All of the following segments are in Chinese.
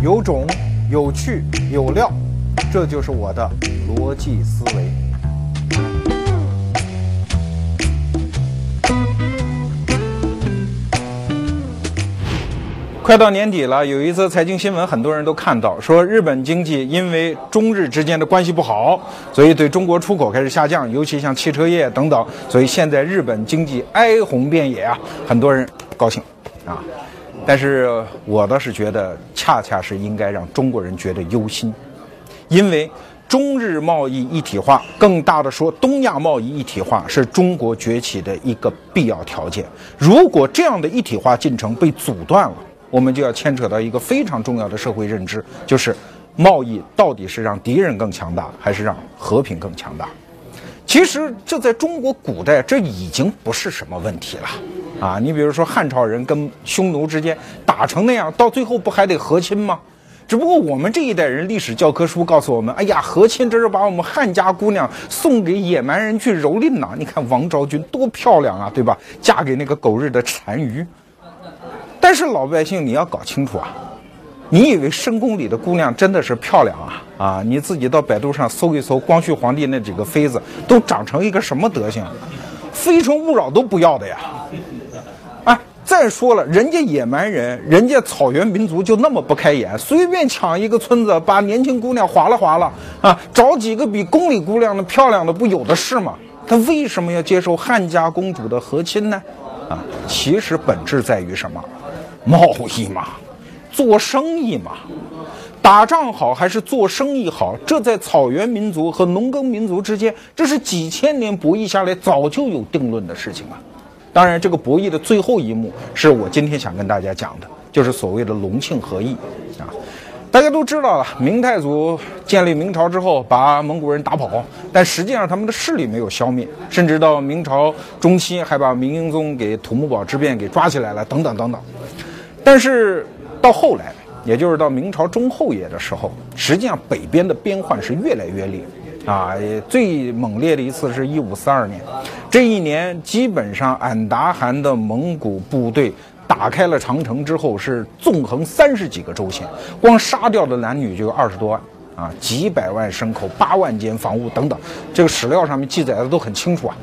有种、有趣、有料，这就是我的逻辑思维。快到年底了，有一则财经新闻，很多人都看到，说日本经济因为中日之间的关系不好，所以对中国出口开始下降，尤其像汽车业等等，所以现在日本经济哀鸿遍野啊，很多人高兴啊。但是我倒是觉得，恰恰是应该让中国人觉得忧心，因为中日贸易一体化，更大的说，东亚贸易一体化是中国崛起的一个必要条件。如果这样的一体化进程被阻断了，我们就要牵扯到一个非常重要的社会认知，就是贸易到底是让敌人更强大，还是让和平更强大？其实这在中国古代这已经不是什么问题了啊！你比如说汉朝人跟匈奴之间打成那样，到最后不还得和亲吗？只不过我们这一代人历史教科书告诉我们，哎呀，和亲这是把我们汉家姑娘送给野蛮人去蹂躏呐！你看王昭君多漂亮啊，对吧？嫁给那个狗日的单于。但是老百姓，你要搞清楚啊！你以为深宫里的姑娘真的是漂亮啊？啊，你自己到百度上搜一搜，光绪皇帝那几个妃子都长成一个什么德行？非诚勿扰都不要的呀！再说了，人家野蛮人，人家草原民族就那么不开眼，随便抢一个村子，把年轻姑娘划拉划拉啊，找几个比宫里姑娘的漂亮的不有的是吗？他为什么要接受汉家公主的和亲呢？啊，其实本质在于什么？贸易嘛，做生意嘛，打仗好还是做生意好？这在草原民族和农耕民族之间，这是几千年博弈下来早就有定论的事情啊。当然，这个博弈的最后一幕是我今天想跟大家讲的，就是所谓的隆庆和议啊。大家都知道了，明太祖建立明朝之后，把蒙古人打跑，但实际上他们的势力没有消灭，甚至到明朝中期还把明英宗给土木堡之变给抓起来了，等等等等。但是到后来，也就是到明朝中后叶的时候，实际上北边的边患是越来越烈，啊，最猛烈的一次是一五四二年，这一年基本上俺答汗的蒙古部队打开了长城之后，是纵横三十几个州县，光杀掉的男女就有二十多万，啊，几百万牲口，八万间房屋等等，这个史料上面记载的都很清楚啊。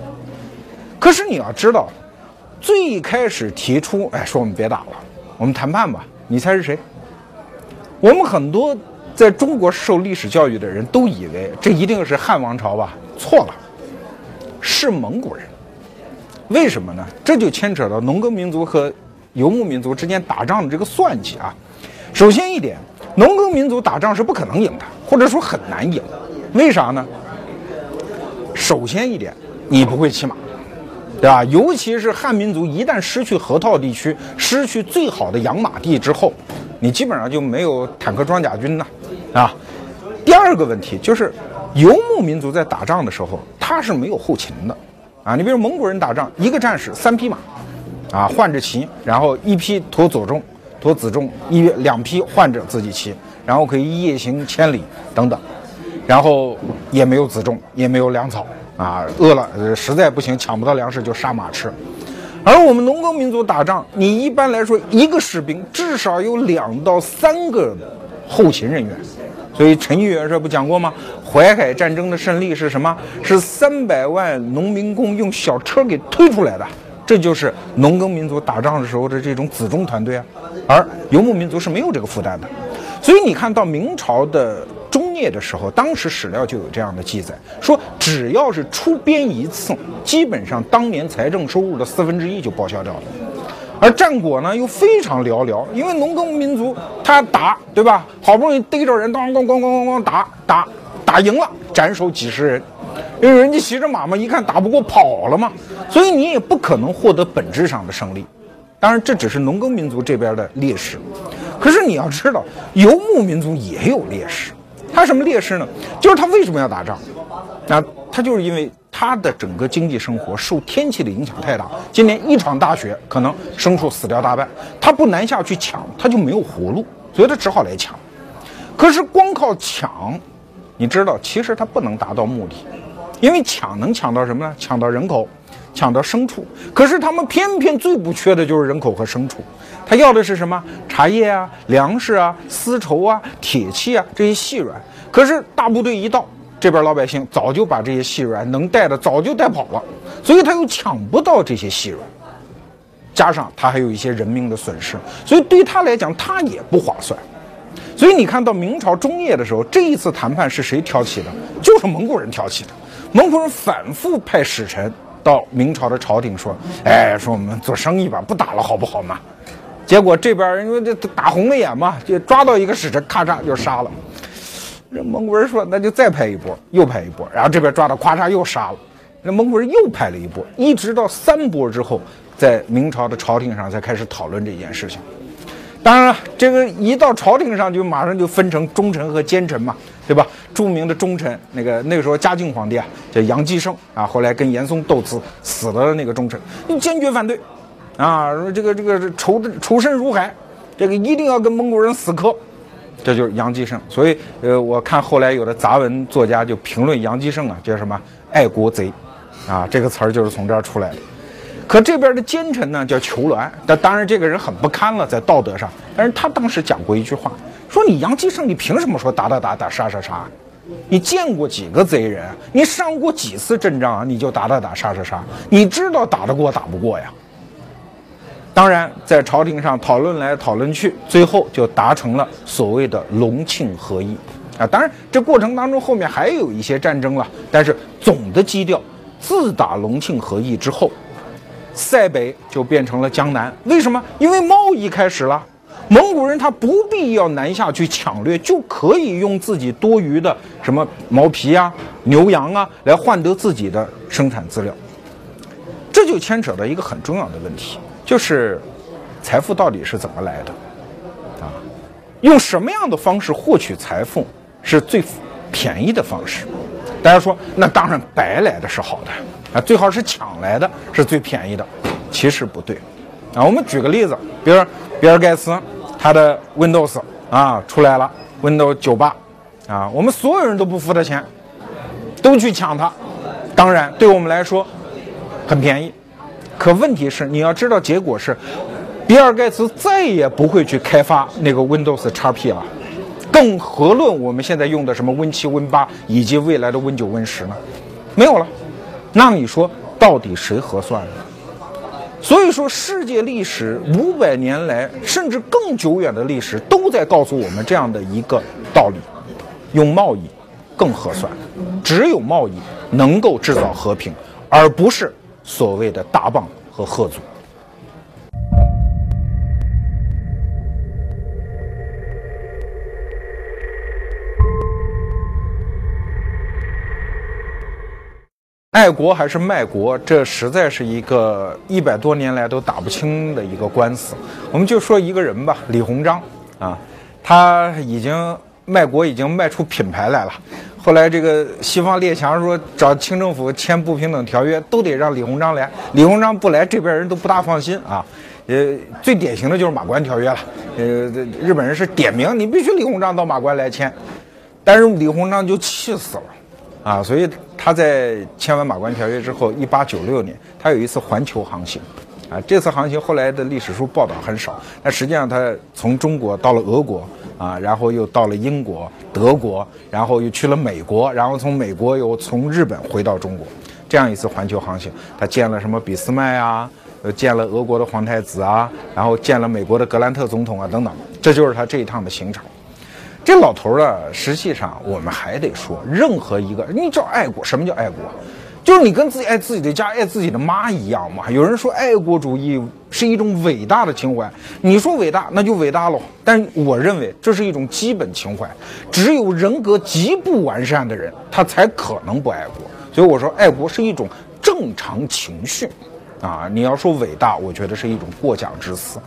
可是你要知道，最开始提出，哎，说我们别打了。我们谈判吧，你猜是谁？我们很多在中国受历史教育的人都以为这一定是汉王朝吧？错了，是蒙古人。为什么呢？这就牵扯到农耕民族和游牧民族之间打仗的这个算计啊。首先一点，农耕民族打仗是不可能赢的，或者说很难赢。为啥呢？首先一点，你不会骑马。对吧？尤其是汉民族一旦失去河套地区，失去最好的养马地之后，你基本上就没有坦克装甲军呐，啊。啊第二个问题就是，游牧民族在打仗的时候，他是没有后勤的，啊。你比如蒙古人打仗，一个战士三匹马，啊，换着骑，然后一匹驮左重，驮子重，一两匹换着自己骑，然后可以夜行千里等等，然后也没有子重，也没有粮草。啊，饿了，实在不行抢不到粮食就杀马吃。而我们农耕民族打仗，你一般来说一个士兵至少有两到三个后勤人员。所以陈毅元帅不讲过吗？淮海战争的胜利是什么？是三百万农民工用小车给推出来的。这就是农耕民族打仗的时候的这种子中团队啊。而游牧民族是没有这个负担的。所以你看到明朝的。中叶的时候，当时史料就有这样的记载，说只要是出边一次，基本上当年财政收入的四分之一就报销掉了。而战果呢又非常寥寥，因为农耕民族他打，对吧？好不容易逮着人，咣咣咣咣咣咣打打打赢了，斩首几十人，因为人家骑着马嘛，一看打不过跑了嘛，所以你也不可能获得本质上的胜利。当然，这只是农耕民族这边的劣势，可是你要知道，游牧民族也有劣势。他什么劣势呢？就是他为什么要打仗？那他就是因为他的整个经济生活受天气的影响太大。今年一场大雪，可能牲畜死掉大半。他不南下去抢，他就没有活路，所以他只好来抢。可是光靠抢，你知道，其实他不能达到目的，因为抢能抢到什么呢？抢到人口，抢到牲畜。可是他们偏偏最不缺的就是人口和牲畜。他要的是什么？茶叶啊、粮食啊、丝绸啊、铁器啊这些细软。可是大部队一到，这边老百姓早就把这些细软能带的早就带跑了，所以他又抢不到这些细软，加上他还有一些人命的损失，所以对他来讲他也不划算。所以你看到明朝中叶的时候，这一次谈判是谁挑起的？就是蒙古人挑起的。蒙古人反复派使臣到明朝的朝廷说：“哎，说我们做生意吧，不打了，好不好嘛？”结果这边因为这打红了眼嘛，就抓到一个使臣，咔嚓就杀了。这蒙古人说：“那就再派一波，又派一波。”然后这边抓到，咔嚓又杀了。那蒙古人又派了一波，一直到三波之后，在明朝的朝廷上才开始讨论这件事情。当然了，这个一到朝廷上就马上就分成忠臣和奸臣嘛，对吧？著名的忠臣，那个那个时候嘉靖皇帝啊，叫杨继盛啊，后来跟严嵩斗智死了的那个忠臣，坚决反对，啊，说这个这个仇仇深如海，这个一定要跟蒙古人死磕，这就是杨继盛。所以，呃，我看后来有的杂文作家就评论杨继盛啊，叫什么爱国贼，啊，这个词儿就是从这儿出来的。可这边的奸臣呢，叫裘鸾，但当然这个人很不堪了，在道德上。但是他当时讲过一句话，说你杨继盛，你凭什么说打打打打杀杀杀？你见过几个贼人？你上过几次阵仗？你就打打打杀杀杀？你知道打得过打不过呀？当然，在朝廷上讨论来讨论去，最后就达成了所谓的隆庆和议啊。当然，这过程当中后面还有一些战争了，但是总的基调，自打隆庆和议之后。塞北就变成了江南，为什么？因为贸易开始了，蒙古人他不必要南下去抢掠，就可以用自己多余的什么毛皮啊、牛羊啊来换得自己的生产资料。这就牵扯到一个很重要的问题，就是财富到底是怎么来的？啊，用什么样的方式获取财富是最便宜的方式？大家说，那当然白来的是好的。啊，最好是抢来的，是最便宜的。其实不对，啊，我们举个例子，比如比尔盖茨，他的 Windows 啊出来了，Windows 九八，啊，我们所有人都不付他钱，都去抢它。当然，对我们来说很便宜。可问题是，你要知道，结果是，比尔盖茨再也不会去开发那个 Windows XP 了，更何论我们现在用的什么 Win 七、Win 八以及未来的 Win 九、Win 十呢？没有了。那你说到底谁合算呢？所以说，世界历史五百年来，甚至更久远的历史，都在告诉我们这样的一个道理：用贸易更合算，只有贸易能够制造和平，而不是所谓的大棒和贺族。爱国还是卖国，这实在是一个一百多年来都打不清的一个官司。我们就说一个人吧，李鸿章啊，他已经卖国，已经卖出品牌来了。后来这个西方列强说找清政府签不平等条约，都得让李鸿章来。李鸿章不来，这边人都不大放心啊。呃，最典型的就是马关条约了。呃，日本人是点名，你必须李鸿章到马关来签，但是李鸿章就气死了。啊，所以他在签完马关条约之后，一八九六年，他有一次环球航行，啊，这次航行后来的历史书报道很少，但实际上他从中国到了俄国，啊，然后又到了英国、德国，然后又去了美国，然后从美国又从日本回到中国，这样一次环球航行，他见了什么俾斯麦啊，呃，见了俄国的皇太子啊，然后见了美国的格兰特总统啊，等等，这就是他这一趟的行程。这老头儿啊，实际上我们还得说，任何一个你叫爱国，什么叫爱国？就是你跟自己爱自己的家、爱自己的妈一样嘛。有人说爱国主义是一种伟大的情怀，你说伟大那就伟大喽。但我认为这是一种基本情怀，只有人格极不完善的人，他才可能不爱国。所以我说，爱国是一种正常情绪。啊，你要说伟大，我觉得是一种过奖之词。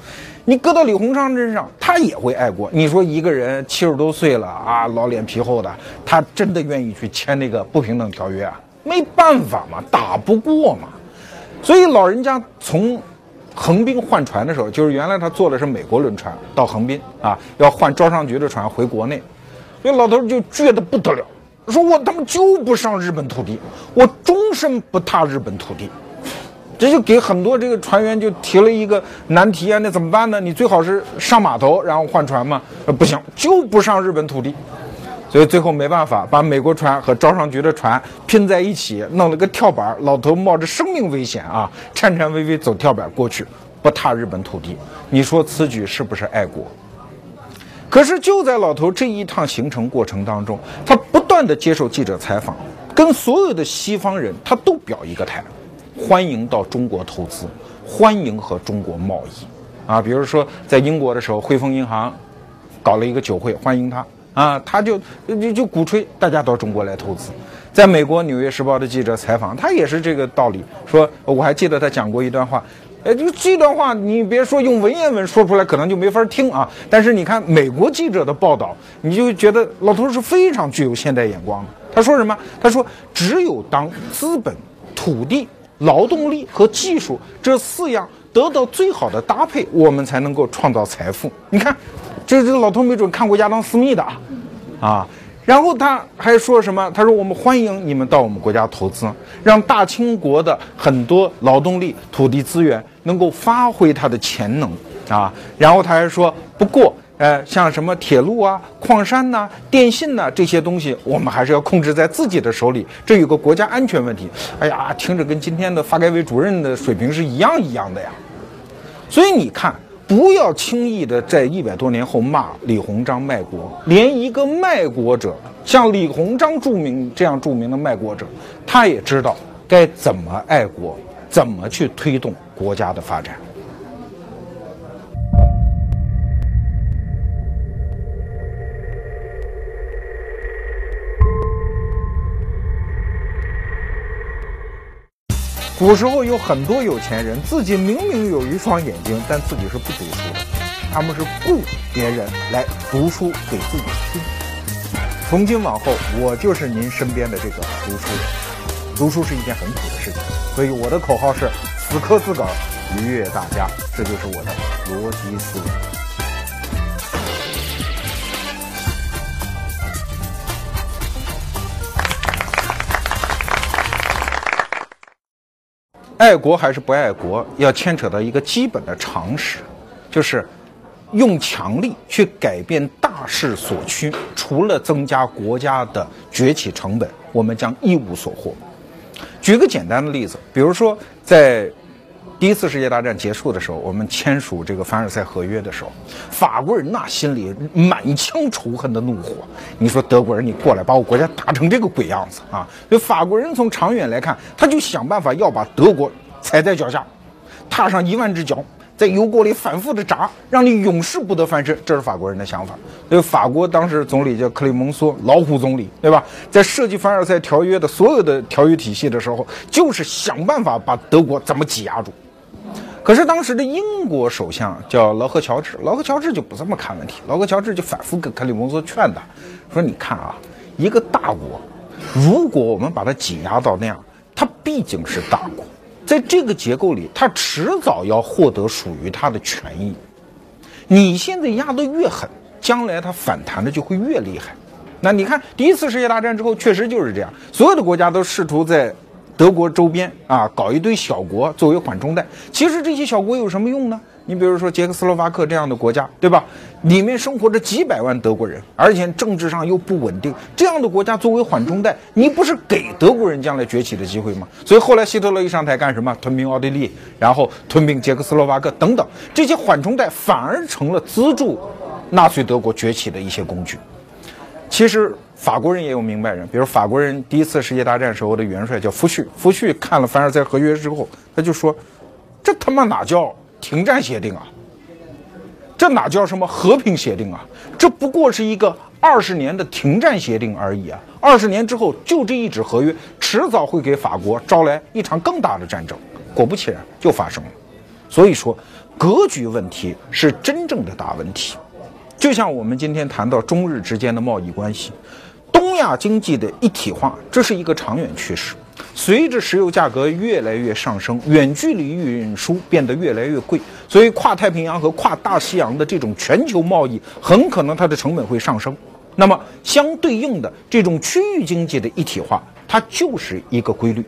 你搁到李鸿章身上，他也会爱国。你说一个人七十多岁了啊，老脸皮厚的，他真的愿意去签那个不平等条约啊？没办法嘛，打不过嘛。所以老人家从横滨换船的时候，就是原来他坐的是美国轮船到横滨啊，要换招商局的船回国内，所以老头就倔得不得了，说我他妈就不上日本土地，我终身不踏日本土地。这就给很多这个船员就提了一个难题啊，那怎么办呢？你最好是上码头，然后换船嘛。呃，不行，就不上日本土地。所以最后没办法，把美国船和招商局的船拼在一起，弄了个跳板。老头冒着生命危险啊，颤颤巍巍走跳板过去，不踏日本土地。你说此举是不是爱国？可是就在老头这一趟行程过程当中，他不断的接受记者采访，跟所有的西方人他都表一个态：欢迎到中国投资，欢迎和中国贸易。啊，比如说在英国的时候，汇丰银行搞了一个酒会，欢迎他。啊，他就就就鼓吹大家到中国来投资。在美国《纽约时报》的记者采访他，也是这个道理。说我还记得他讲过一段话，呃，就这段话你别说用文言文说出来，可能就没法听啊。但是你看美国记者的报道，你就觉得老头是非常具有现代眼光的。他说什么？他说只有当资本、土地、劳动力和技术这四样得到最好的搭配，我们才能够创造财富。你看。这这老头没准看过亚当·斯密的啊，啊，然后他还说什么？他说我们欢迎你们到我们国家投资，让大清国的很多劳动力、土地资源能够发挥它的潜能啊。然后他还说，不过，呃，像什么铁路啊、矿山呐、电信呐这些东西，我们还是要控制在自己的手里，这有个国家安全问题。哎呀，听着跟今天的发改委主任的水平是一样一样的呀。所以你看。不要轻易的在一百多年后骂李鸿章卖国，连一个卖国者，像李鸿章著名这样著名的卖国者，他也知道该怎么爱国，怎么去推动国家的发展。古时候有很多有钱人，自己明明有一双眼睛，但自己是不读书的。他们是雇别人来读书给自己听。从今往后，我就是您身边的这个读书人。读书是一件很苦的事情，所以我的口号是：死磕自个儿，愉悦大家。这就是我的逻辑思维。爱国还是不爱国，要牵扯到一个基本的常识，就是用强力去改变大势所趋，除了增加国家的崛起成本，我们将一无所获。举个简单的例子，比如说在第一次世界大战结束的时候，我们签署这个凡尔赛合约的时候，法国人那心里满腔仇恨的怒火。你说德国人，你过来把我国家打成这个鬼样子啊！所以法国人从长远来看，他就想办法要把德国踩在脚下，踏上一万只脚，在油锅里反复的炸，让你永世不得翻身。这是法国人的想法。所以法国当时总理叫克里蒙梭，老虎总理，对吧？在设计凡尔赛条约的所有的条约体系的时候，就是想办法把德国怎么挤压住。可是当时的英国首相叫劳合乔治，劳合乔治就不这么看问题。劳合乔治就反复跟克里蒙梭劝他，说：“你看啊，一个大国，如果我们把它挤压到那样，它毕竟是大国，在这个结构里，它迟早要获得属于它的权益。你现在压得越狠，将来它反弹的就会越厉害。那你看，第一次世界大战之后，确实就是这样，所有的国家都试图在。”德国周边啊，搞一堆小国作为缓冲带。其实这些小国有什么用呢？你比如说捷克斯洛伐克这样的国家，对吧？里面生活着几百万德国人，而且政治上又不稳定。这样的国家作为缓冲带，你不是给德国人将来崛起的机会吗？所以后来希特勒一上台干什么？吞并奥地利，然后吞并捷克斯洛伐克等等，这些缓冲带反而成了资助纳粹德国崛起的一些工具。其实。法国人也有明白人，比如法国人第一次世界大战时候的元帅叫福煦，福煦看了凡尔赛合约之后，他就说：“这他妈哪叫停战协定啊？这哪叫什么和平协定啊？这不过是一个二十年的停战协定而已啊！二十年之后，就这一纸合约，迟早会给法国招来一场更大的战争。果不其然，就发生了。所以说，格局问题是真正的大问题。就像我们今天谈到中日之间的贸易关系。”东亚经济的一体化，这是一个长远趋势。随着石油价格越来越上升，远距离运输变得越来越贵，所以跨太平洋和跨大西洋的这种全球贸易，很可能它的成本会上升。那么，相对应的这种区域经济的一体化，它就是一个规律。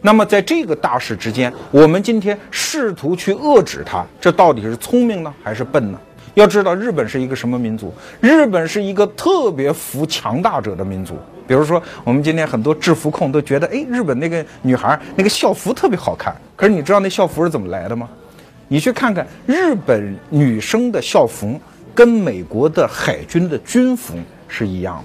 那么在这个大势之间，我们今天试图去遏制它，这到底是聪明呢，还是笨呢？要知道，日本是一个什么民族？日本是一个特别服强大者的民族。比如说，我们今天很多制服控都觉得，哎，日本那个女孩那个校服特别好看。可是你知道那校服是怎么来的吗？你去看看日本女生的校服，跟美国的海军的军服是一样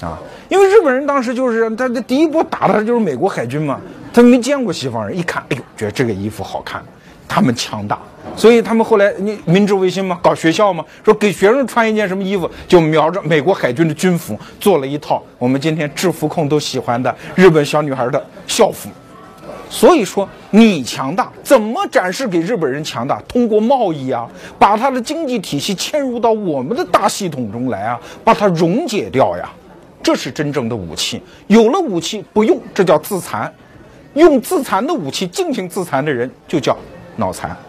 的，啊，因为日本人当时就是他的第一波打的就是美国海军嘛，他没见过西方人，一看，哎呦，觉得这个衣服好看，他们强大。所以他们后来你明治维新嘛，搞学校嘛，说给学生穿一件什么衣服，就瞄着美国海军的军服做了一套我们今天制服控都喜欢的日本小女孩的校服。所以说你强大，怎么展示给日本人强大？通过贸易啊，把他的经济体系嵌入到我们的大系统中来啊，把它溶解掉呀，这是真正的武器。有了武器不用，这叫自残；用自残的武器进行自残的人，就叫脑残。